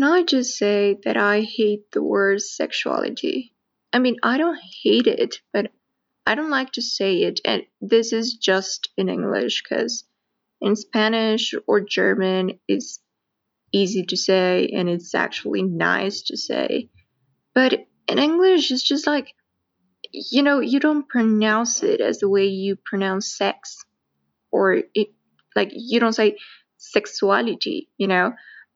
can I just say that I hate the word sexuality? I mean, I don't hate it, but I don't like to say it. And this is just in English because in Spanish or German it's easy to say and it's actually nice to say. But in English, it's just like, you know, you don't pronounce it as the way you pronounce sex. Or it, like, you don't say sexuality, you know?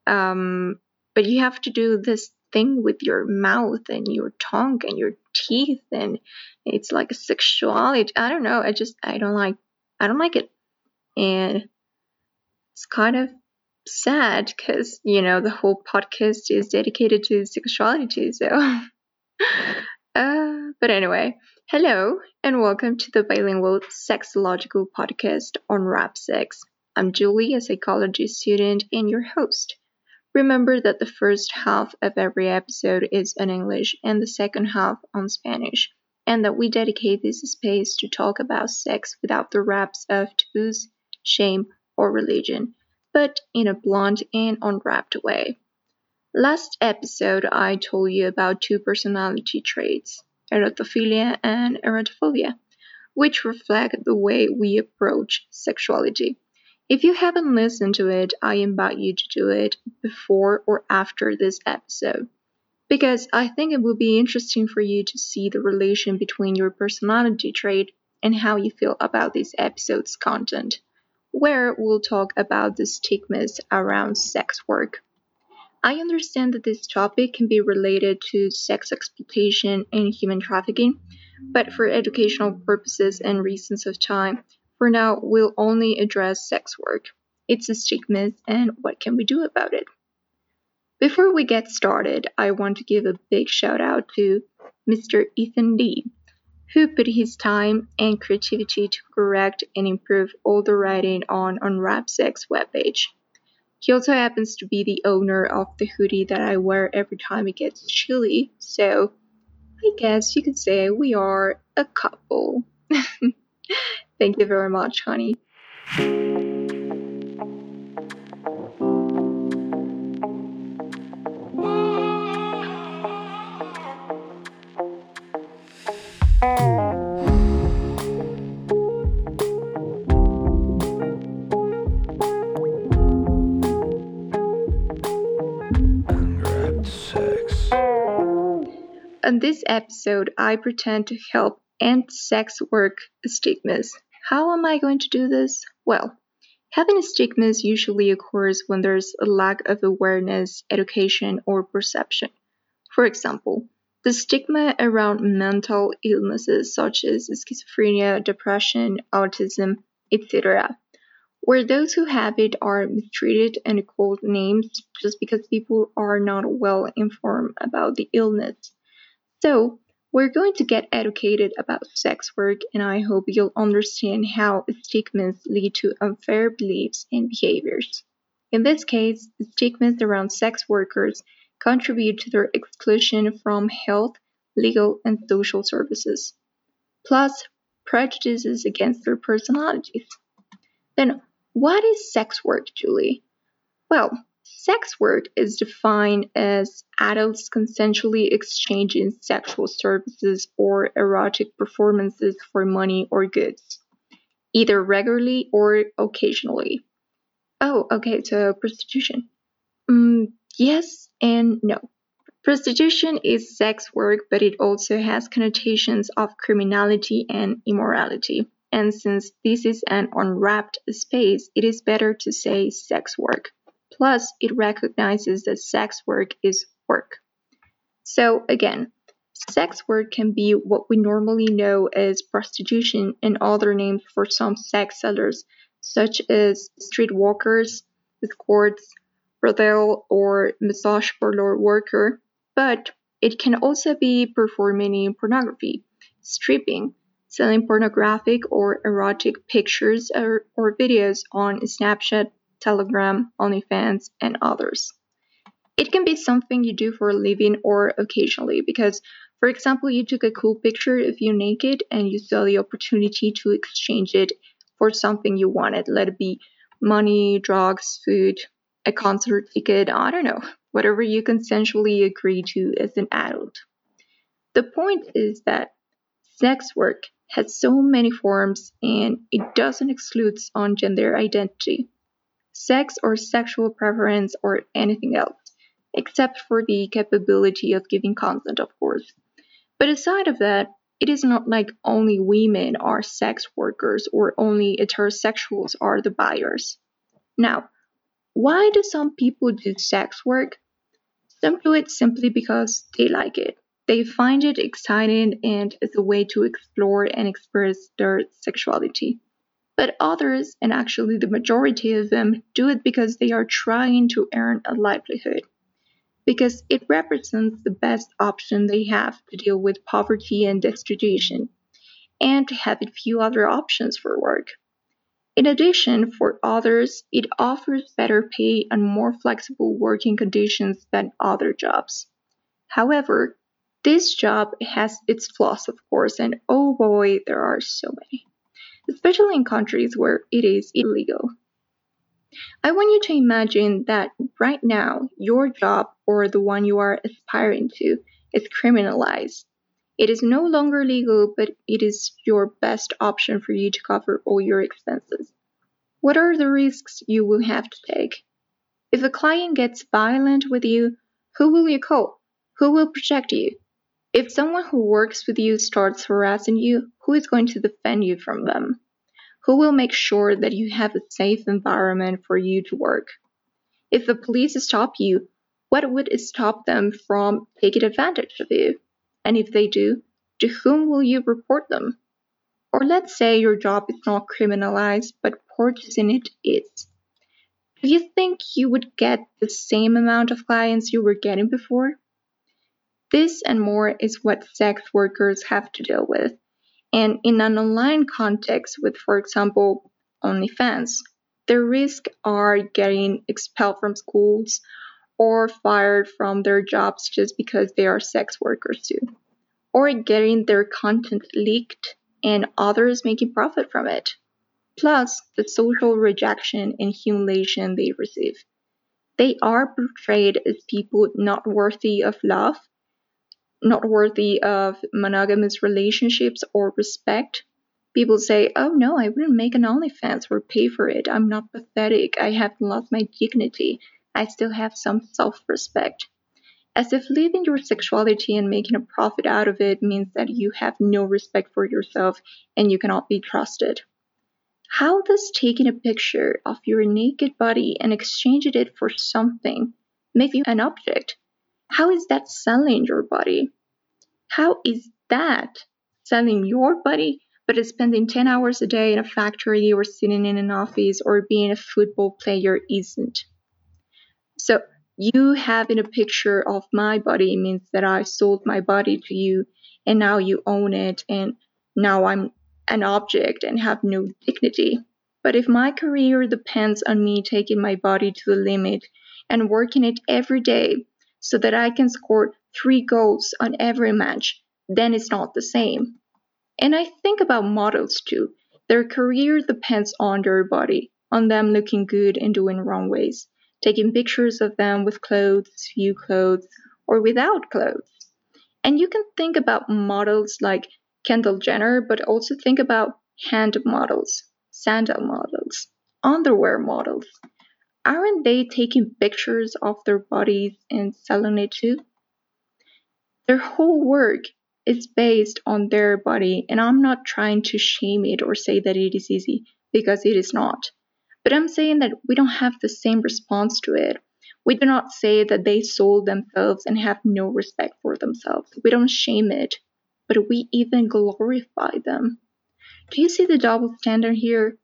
Um, but you have to do this thing with your mouth and your tongue and your teeth and it's like a sexuality. I don't know i just i don't like i don't like it. And it's kind of sad because you know the whole podcast is dedicated to sexuality so. Uh, but anyway hello and welcome to the bilingual sexological podcast Unwrap Sex. I'm julie a psychology student and your host Remember that the first half of every episode is in English and the second half on Spanish, and that we dedicate this space to talk about sex without the wraps of taboos, shame, or religion, but in a blunt and unwrapped way. Last episode, I told you about two personality traits, erotophilia and erotophobia, which reflect the way we approach sexuality. If you haven't listened to it, I invite you to do it before or after this episode. Because I think it will be interesting for you to see the relation between your personality trait and how you feel about this episode's content, where we'll talk about the stigmas around sex work. I understand that this topic can be related to sex exploitation and human trafficking, but for educational purposes and reasons of time, for now, we'll only address sex work, its stigmas, and what can we do about it. Before we get started, I want to give a big shout out to Mr. Ethan D, who put his time and creativity to correct and improve all the writing on Unwrap Sex webpage. He also happens to be the owner of the hoodie that I wear every time it gets chilly, so I guess you could say we are a couple. Thank you very much, honey. In this episode, I pretend to help end sex work stigmas. How am I going to do this? Well, having stigmas usually occurs when there's a lack of awareness, education, or perception. For example, the stigma around mental illnesses such as schizophrenia, depression, autism, etc., where those who have it are mistreated and called names just because people are not well informed about the illness. So, we're going to get educated about sex work, and I hope you'll understand how stigmas lead to unfair beliefs and behaviors. In this case, stigmas around sex workers contribute to their exclusion from health, legal, and social services, plus prejudices against their personalities. Then, what is sex work, Julie? Well, Sex work is defined as adults consensually exchanging sexual services or erotic performances for money or goods, either regularly or occasionally. Oh, okay, so prostitution. Mm, yes and no. Prostitution is sex work, but it also has connotations of criminality and immorality. And since this is an unwrapped space, it is better to say sex work. Plus, it recognizes that sex work is work. So, again, sex work can be what we normally know as prostitution and other names for some sex sellers, such as streetwalkers, escorts, brothel, or massage parlor worker, but it can also be performing in pornography, stripping, selling pornographic or erotic pictures or, or videos on Snapchat, Telegram, OnlyFans, and others. It can be something you do for a living or occasionally because, for example, you took a cool picture of you naked and you saw the opportunity to exchange it for something you wanted, let it be money, drugs, food, a concert ticket, I don't know, whatever you consensually agree to as an adult. The point is that sex work has so many forms and it doesn't exclude on gender identity, sex or sexual preference or anything else, except for the capability of giving consent, of course. But aside of that, it is not like only women are sex workers or only heterosexuals are the buyers. Now, why do some people do sex work? Some do it simply because they like it. They find it exciting and as a way to explore and express their sexuality. But others, and actually the majority of them, do it because they are trying to earn a livelihood. Because it represents the best option they have to deal with poverty and destitution, and to have a few other options for work. In addition, for others, it offers better pay and more flexible working conditions than other jobs. However, this job has its flaws, of course, and oh boy, there are so many, especially in countries where it is illegal. I want you to imagine that right now, your job or the one you are aspiring to is criminalized. It is no longer legal, but it is your best option for you to cover all your expenses. What are the risks you will have to take? If a client gets violent with you, who will you call? Who will protect you? If someone who works with you starts harassing you, who is going to defend you from them? Who will make sure that you have a safe environment for you to work? If the police stop you, what would stop them from taking advantage of you? And if they do, to whom will you report them? Or let's say your job is not criminalized, but purchasing it is. Do you think you would get the same amount of clients you were getting before? This and more is what sex workers have to deal with. And in an online context with, for example, OnlyFans, the risks are getting expelled from schools or fired from their jobs just because they are sex workers too, or getting their content leaked and others making profit from it, plus the social rejection and humiliation they receive. They are portrayed as people not worthy of love, not worthy of monogamous relationships or respect. People say, oh no, I wouldn't make an OnlyFans or pay for it. I'm not pathetic. I haven't lost my dignity. I still have some self respect. As if living your sexuality and making a profit out of it means that you have no respect for yourself and you cannot be trusted. How does taking a picture of your naked body and exchanging it for something make you an object? How is that selling your body? How is that selling your body but spending 10 hours a day in a factory or sitting in an office or being a football player isn't? So you having a picture of my body means that I sold my body to you and now you own it and now I'm an object and have no dignity. But if my career depends on me taking my body to the limit and working it every day so that I can score three goals on every match, then it's not the same. And I think about models too. Their career depends on their body, on them looking good and doing wrong ways taking pictures of them with clothes, few clothes, or without clothes. And you can think about models like Kendall Jenner, but also think about hand models, sandal models, underwear models. Aren't they taking pictures of their bodies and selling it too? Their whole work is based on their body, and I'm not trying to shame it or say that it is easy because it is not. But I'm saying that we don't have the same response to it. We do not say that they sold themselves and have no respect for themselves. We don't shame it, but we even glorify them. Do you see the double standard here?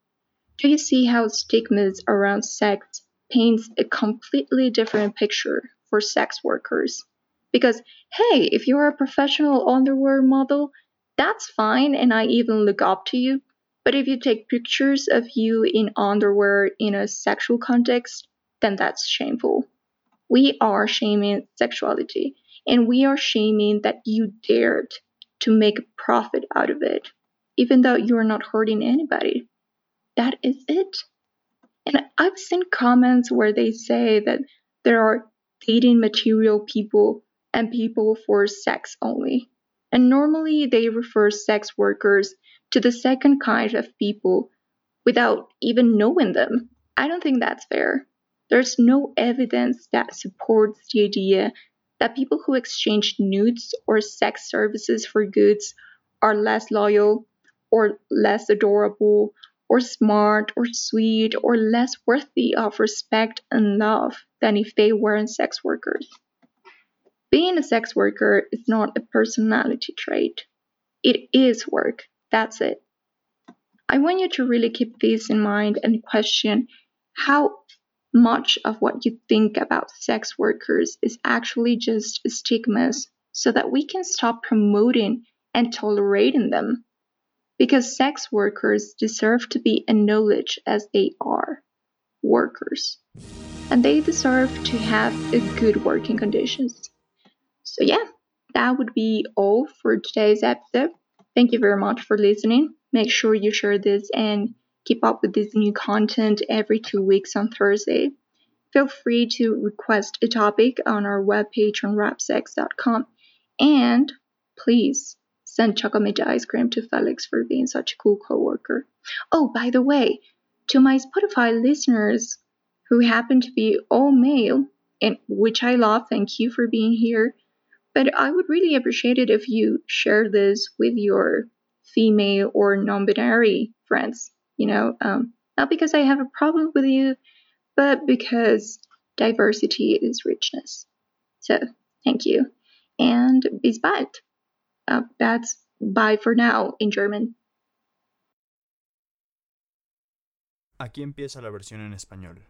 Do you see how stigmas around sex paints a completely different picture for sex workers? Because, hey, if you're a professional underwear model, that's fine and I even look up to you. But if you take pictures of you in underwear in a sexual context, then that's shameful. We are shaming sexuality, and we are shaming that you dared to make a profit out of it, even though you are not hurting anybody. That is it. And I've seen comments where they say that there are dating material people and people for sex only. And normally they refer sex workers to the second kind of people without even knowing them. I don't think that's fair. There's no evidence that supports the idea that people who exchange nudes or sex services for goods are less loyal or less adorable or smart or sweet or less worthy of respect and love than if they weren't sex workers. Being a sex worker is not a personality trait. It is work. That's it. I want you to really keep this in mind and question how much of what you think about sex workers is actually just stigmas so that we can stop promoting and tolerating them. Because sex workers deserve to be acknowledged as they are workers. And they deserve to have good working conditions. So, yeah, that would be all for today's episode. Thank you very much for listening. Make sure you share this and keep up with this new content every two weeks on Thursday. Feel free to request a topic on our webpage unwrapsex.com. And please send chocolate ice cream to Felix for being such a cool coworker. Oh, by the way, to my Spotify listeners who happen to be all male, and which I love, thank you for being here. But I would really appreciate it if you share this with your female or non binary friends. You know, um, not because I have a problem with you, but because diversity is richness. So, thank you. And bis bald. Uh, that's bye for now in German. Aquí empieza la versión en español.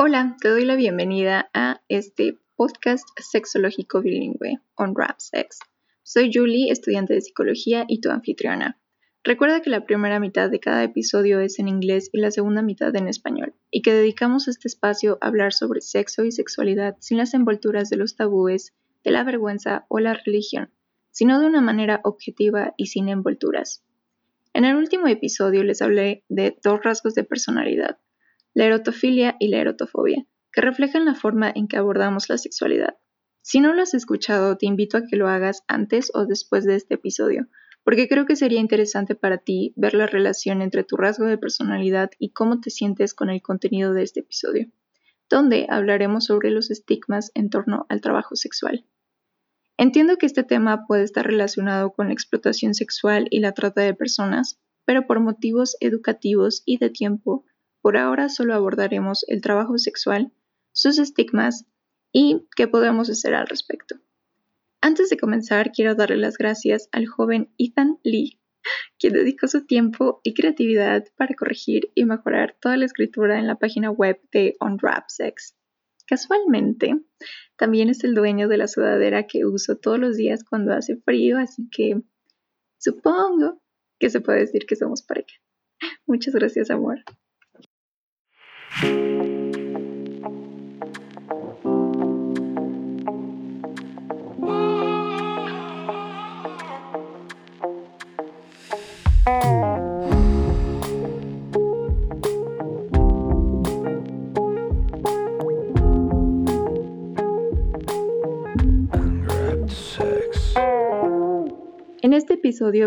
Hola, te doy la bienvenida a este podcast sexológico bilingüe on Rap Sex. Soy Julie, estudiante de psicología y tu anfitriona. Recuerda que la primera mitad de cada episodio es en inglés y la segunda mitad en español, y que dedicamos este espacio a hablar sobre sexo y sexualidad sin las envolturas de los tabúes, de la vergüenza o la religión, sino de una manera objetiva y sin envolturas. En el último episodio les hablé de dos rasgos de personalidad, la erotofilia y la erotofobia, que reflejan la forma en que abordamos la sexualidad. Si no lo has escuchado, te invito a que lo hagas antes o después de este episodio, porque creo que sería interesante para ti ver la relación entre tu rasgo de personalidad y cómo te sientes con el contenido de este episodio, donde hablaremos sobre los estigmas en torno al trabajo sexual. Entiendo que este tema puede estar relacionado con la explotación sexual y la trata de personas, pero por motivos educativos y de tiempo, por ahora solo abordaremos el trabajo sexual sus estigmas y qué podemos hacer al respecto. Antes de comenzar, quiero darle las gracias al joven Ethan Lee, quien dedicó su tiempo y creatividad para corregir y mejorar toda la escritura en la página web de Sex. Casualmente, también es el dueño de la sudadera que uso todos los días cuando hace frío, así que supongo que se puede decir que somos pareja. Muchas gracias, amor.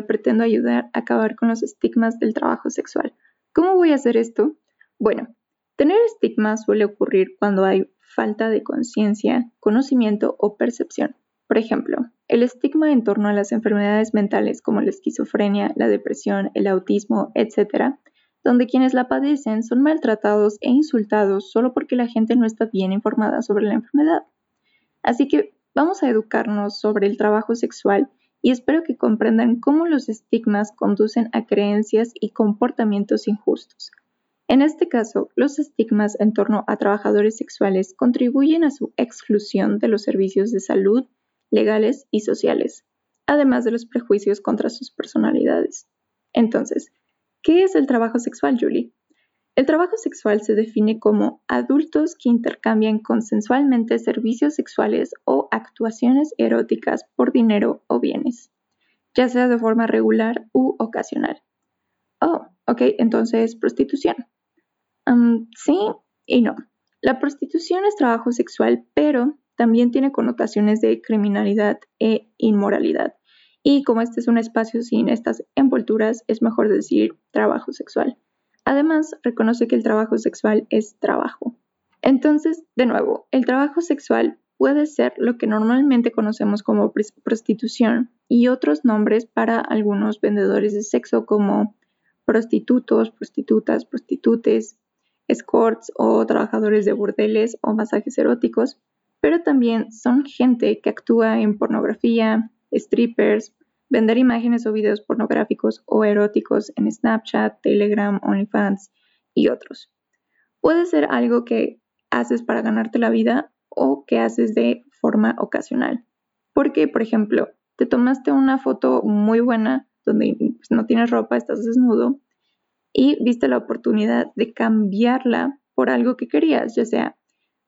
Pretendo ayudar a acabar con los estigmas del trabajo sexual. ¿Cómo voy a hacer esto? Bueno, tener estigmas suele ocurrir cuando hay falta de conciencia, conocimiento o percepción. Por ejemplo, el estigma en torno a las enfermedades mentales como la esquizofrenia, la depresión, el autismo, etc., donde quienes la padecen son maltratados e insultados solo porque la gente no está bien informada sobre la enfermedad. Así que vamos a educarnos sobre el trabajo sexual y espero que comprendan cómo los estigmas conducen a creencias y comportamientos injustos. En este caso, los estigmas en torno a trabajadores sexuales contribuyen a su exclusión de los servicios de salud, legales y sociales, además de los prejuicios contra sus personalidades. Entonces, ¿qué es el trabajo sexual, Julie? El trabajo sexual se define como adultos que intercambian consensualmente servicios sexuales o actuaciones eróticas por dinero o bienes, ya sea de forma regular u ocasional. Oh, ok, entonces prostitución. sí y no. la prostitución es trabajo sexual, pero también tiene connotaciones de criminalidad e inmoralidad. Y como este es un espacio sin estas envolturas, es mejor decir trabajo sexual. Además, reconoce que el trabajo sexual es trabajo. Entonces, de nuevo, el trabajo sexual puede ser lo que normalmente conocemos como prostitución y otros nombres para algunos vendedores de sexo como prostitutos, prostitutas, prostitutes, escorts o trabajadores de burdeles o masajes eróticos, pero también son gente que actúa en pornografía, strippers, vender imágenes o videos pornográficos o eróticos en Snapchat, Telegram, OnlyFans y otros. Puede ser algo que haces para ganarte la vida o que haces de forma ocasional. Porque, por ejemplo, te tomaste una foto muy buena donde pues, no tienes ropa, estás desnudo y viste la oportunidad de cambiarla por algo que querías, ya sea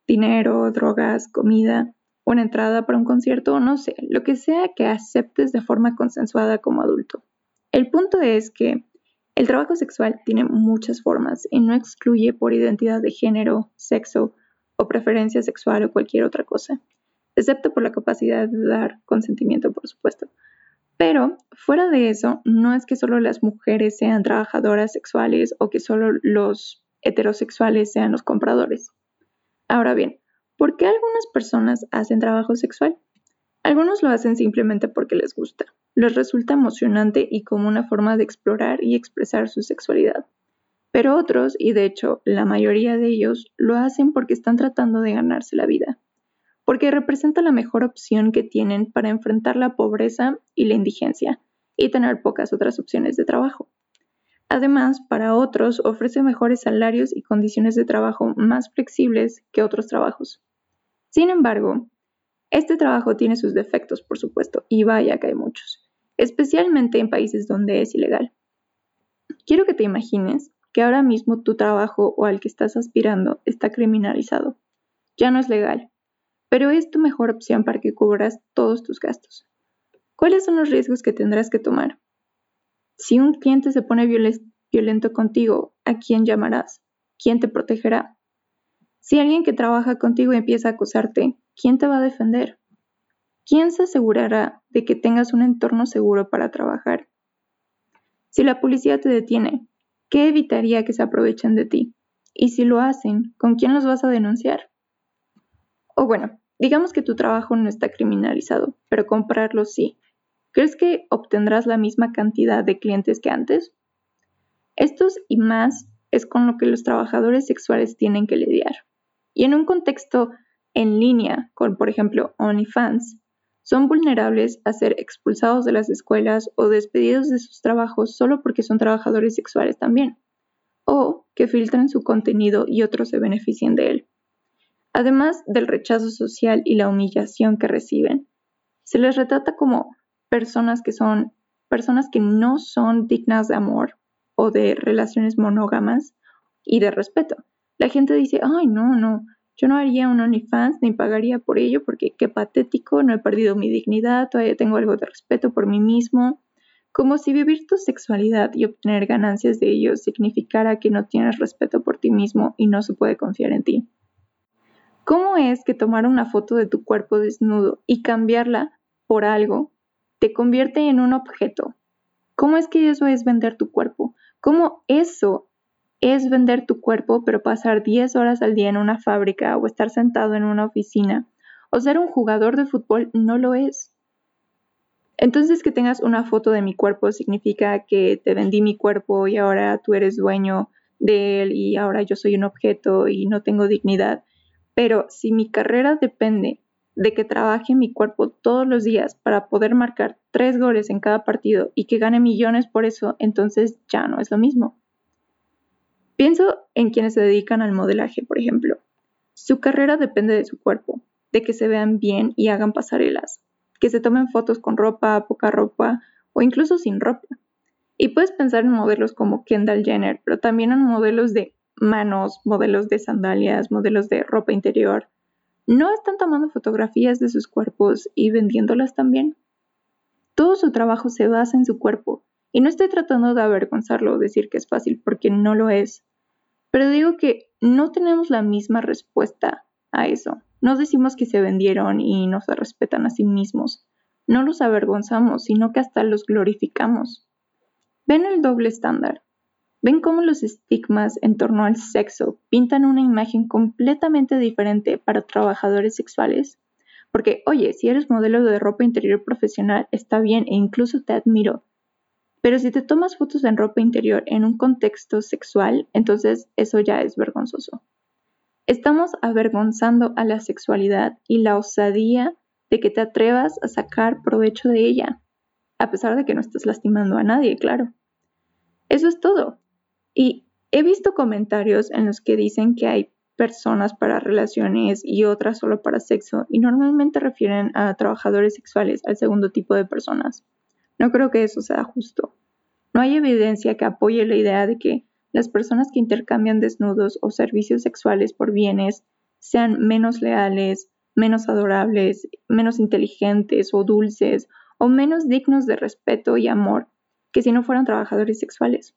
dinero, drogas, comida, una entrada para un concierto, no sé, lo que sea que aceptes de forma consensuada como adulto. El punto es que el trabajo sexual tiene muchas formas y no excluye por identidad de género, sexo o preferencia sexual o cualquier otra cosa, excepto por la capacidad de dar consentimiento, por supuesto. Pero fuera de eso, no es que solo las mujeres sean trabajadoras sexuales o que solo los heterosexuales sean los compradores. Ahora bien, ¿por qué algunas personas hacen trabajo sexual? Algunos lo hacen simplemente porque les gusta, les resulta emocionante y como una forma de explorar y expresar su sexualidad. Pero otros, y de hecho la mayoría de ellos, lo hacen porque están tratando de ganarse la vida, porque representa la mejor opción que tienen para enfrentar la pobreza y la indigencia, y tener pocas otras opciones de trabajo. Además, para otros ofrece mejores salarios y condiciones de trabajo más flexibles que otros trabajos. Sin embargo, este trabajo tiene sus defectos, por supuesto, y vaya que hay muchos, especialmente en países donde es ilegal. Quiero que te imagines que ahora mismo tu trabajo o al que estás aspirando está criminalizado. Ya no es legal, pero es tu mejor opción para que cubras todos tus gastos. ¿Cuáles son los riesgos que tendrás que tomar? Si un cliente se pone violento contigo, ¿a quién llamarás? ¿Quién te protegerá? Si alguien que trabaja contigo empieza a acusarte, ¿quién te va a defender? ¿Quién se asegurará de que tengas un entorno seguro para trabajar? Si la policía te detiene, ¿qué evitaría que se aprovechen de ti? Y si lo hacen, ¿con quién los vas a denunciar? O bueno, digamos que tu trabajo no está criminalizado, pero comprarlo sí. ¿Crees que obtendrás la misma cantidad de clientes que antes? Estos y más es con lo que los trabajadores sexuales tienen que lidiar. Y en un contexto en línea con, por ejemplo, OnlyFans, son vulnerables a ser expulsados de las escuelas o despedidos de sus trabajos solo porque son trabajadores sexuales también, o que filtran su contenido y otros se beneficien de él. Además del rechazo social y la humillación que reciben, se les retrata como personas que son personas que no son dignas de amor o de relaciones monógamas y de respeto. La gente dice, ay, no, no, yo no haría un OnlyFans ni pagaría por ello porque qué patético, no he perdido mi dignidad, todavía tengo algo de respeto por mí mismo. Como si vivir tu sexualidad y obtener ganancias de ello significara que no tienes respeto por ti mismo y no se puede confiar en ti. ¿Cómo es que tomar una foto de tu cuerpo desnudo y cambiarla por algo te convierte en un objeto? ¿Cómo es que eso es vender tu cuerpo? ¿Cómo eso es vender tu cuerpo, pero pasar 10 horas al día en una fábrica o estar sentado en una oficina o ser un jugador de fútbol no lo es. Entonces que tengas una foto de mi cuerpo significa que te vendí mi cuerpo y ahora tú eres dueño de él y ahora yo soy un objeto y no tengo dignidad. Pero si mi carrera depende de que trabaje mi cuerpo todos los días para poder marcar tres goles en cada partido y que gane millones por eso, entonces ya no es lo mismo. Pienso en quienes se dedican al modelaje, por ejemplo. Su carrera depende de su cuerpo, de que se vean bien y hagan pasarelas, que se tomen fotos con ropa, poca ropa o incluso sin ropa. Y puedes pensar en modelos como Kendall Jenner, pero también en modelos de manos, modelos de sandalias, modelos de ropa interior. ¿No están tomando fotografías de sus cuerpos y vendiéndolas también? Todo su trabajo se basa en su cuerpo y no estoy tratando de avergonzarlo o decir que es fácil porque no lo es. Pero digo que no tenemos la misma respuesta a eso. No decimos que se vendieron y no se respetan a sí mismos. No los avergonzamos, sino que hasta los glorificamos. Ven el doble estándar. Ven cómo los estigmas en torno al sexo pintan una imagen completamente diferente para trabajadores sexuales. Porque, oye, si eres modelo de ropa interior profesional, está bien e incluso te admiro. Pero si te tomas fotos en ropa interior en un contexto sexual, entonces eso ya es vergonzoso. Estamos avergonzando a la sexualidad y la osadía de que te atrevas a sacar provecho de ella, a pesar de que no estás lastimando a nadie, claro. Eso es todo. Y he visto comentarios en los que dicen que hay personas para relaciones y otras solo para sexo y normalmente refieren a trabajadores sexuales, al segundo tipo de personas. No creo que eso sea justo. No hay evidencia que apoye la idea de que las personas que intercambian desnudos o servicios sexuales por bienes sean menos leales, menos adorables, menos inteligentes o dulces o menos dignos de respeto y amor que si no fueran trabajadores sexuales.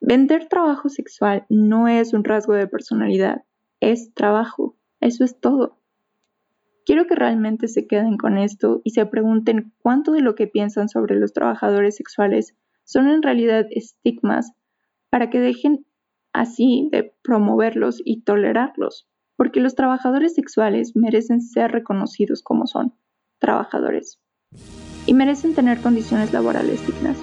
Vender trabajo sexual no es un rasgo de personalidad, es trabajo, eso es todo. Quiero que realmente se queden con esto y se pregunten cuánto de lo que piensan sobre los trabajadores sexuales son en realidad estigmas para que dejen así de promoverlos y tolerarlos, porque los trabajadores sexuales merecen ser reconocidos como son, trabajadores, y merecen tener condiciones laborales dignas.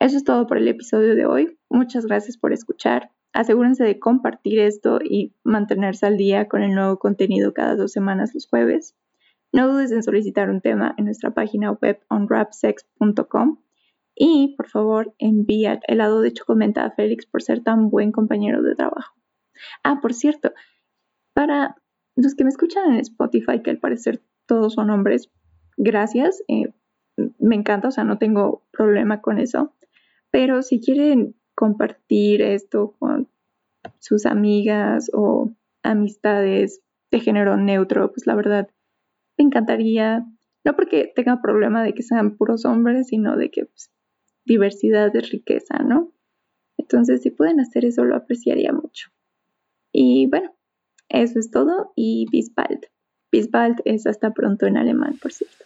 Eso es todo por el episodio de hoy. Muchas gracias por escuchar. Asegúrense de compartir esto y mantenerse al día con el nuevo contenido cada dos semanas los jueves. No dudes en solicitar un tema en nuestra página web onrapsex.com y por favor envía el lado de comenta a Félix por ser tan buen compañero de trabajo. Ah, por cierto, para los que me escuchan en Spotify, que al parecer todos son hombres, gracias. Eh, me encanta, o sea, no tengo problema con eso. Pero si quieren compartir esto con sus amigas o amistades de género neutro, pues la verdad me encantaría, no porque tenga problema de que sean puros hombres, sino de que pues, diversidad es riqueza, ¿no? Entonces, si pueden hacer eso, lo apreciaría mucho. Y bueno, eso es todo y bis bald. Bis bald es hasta pronto en alemán, por cierto.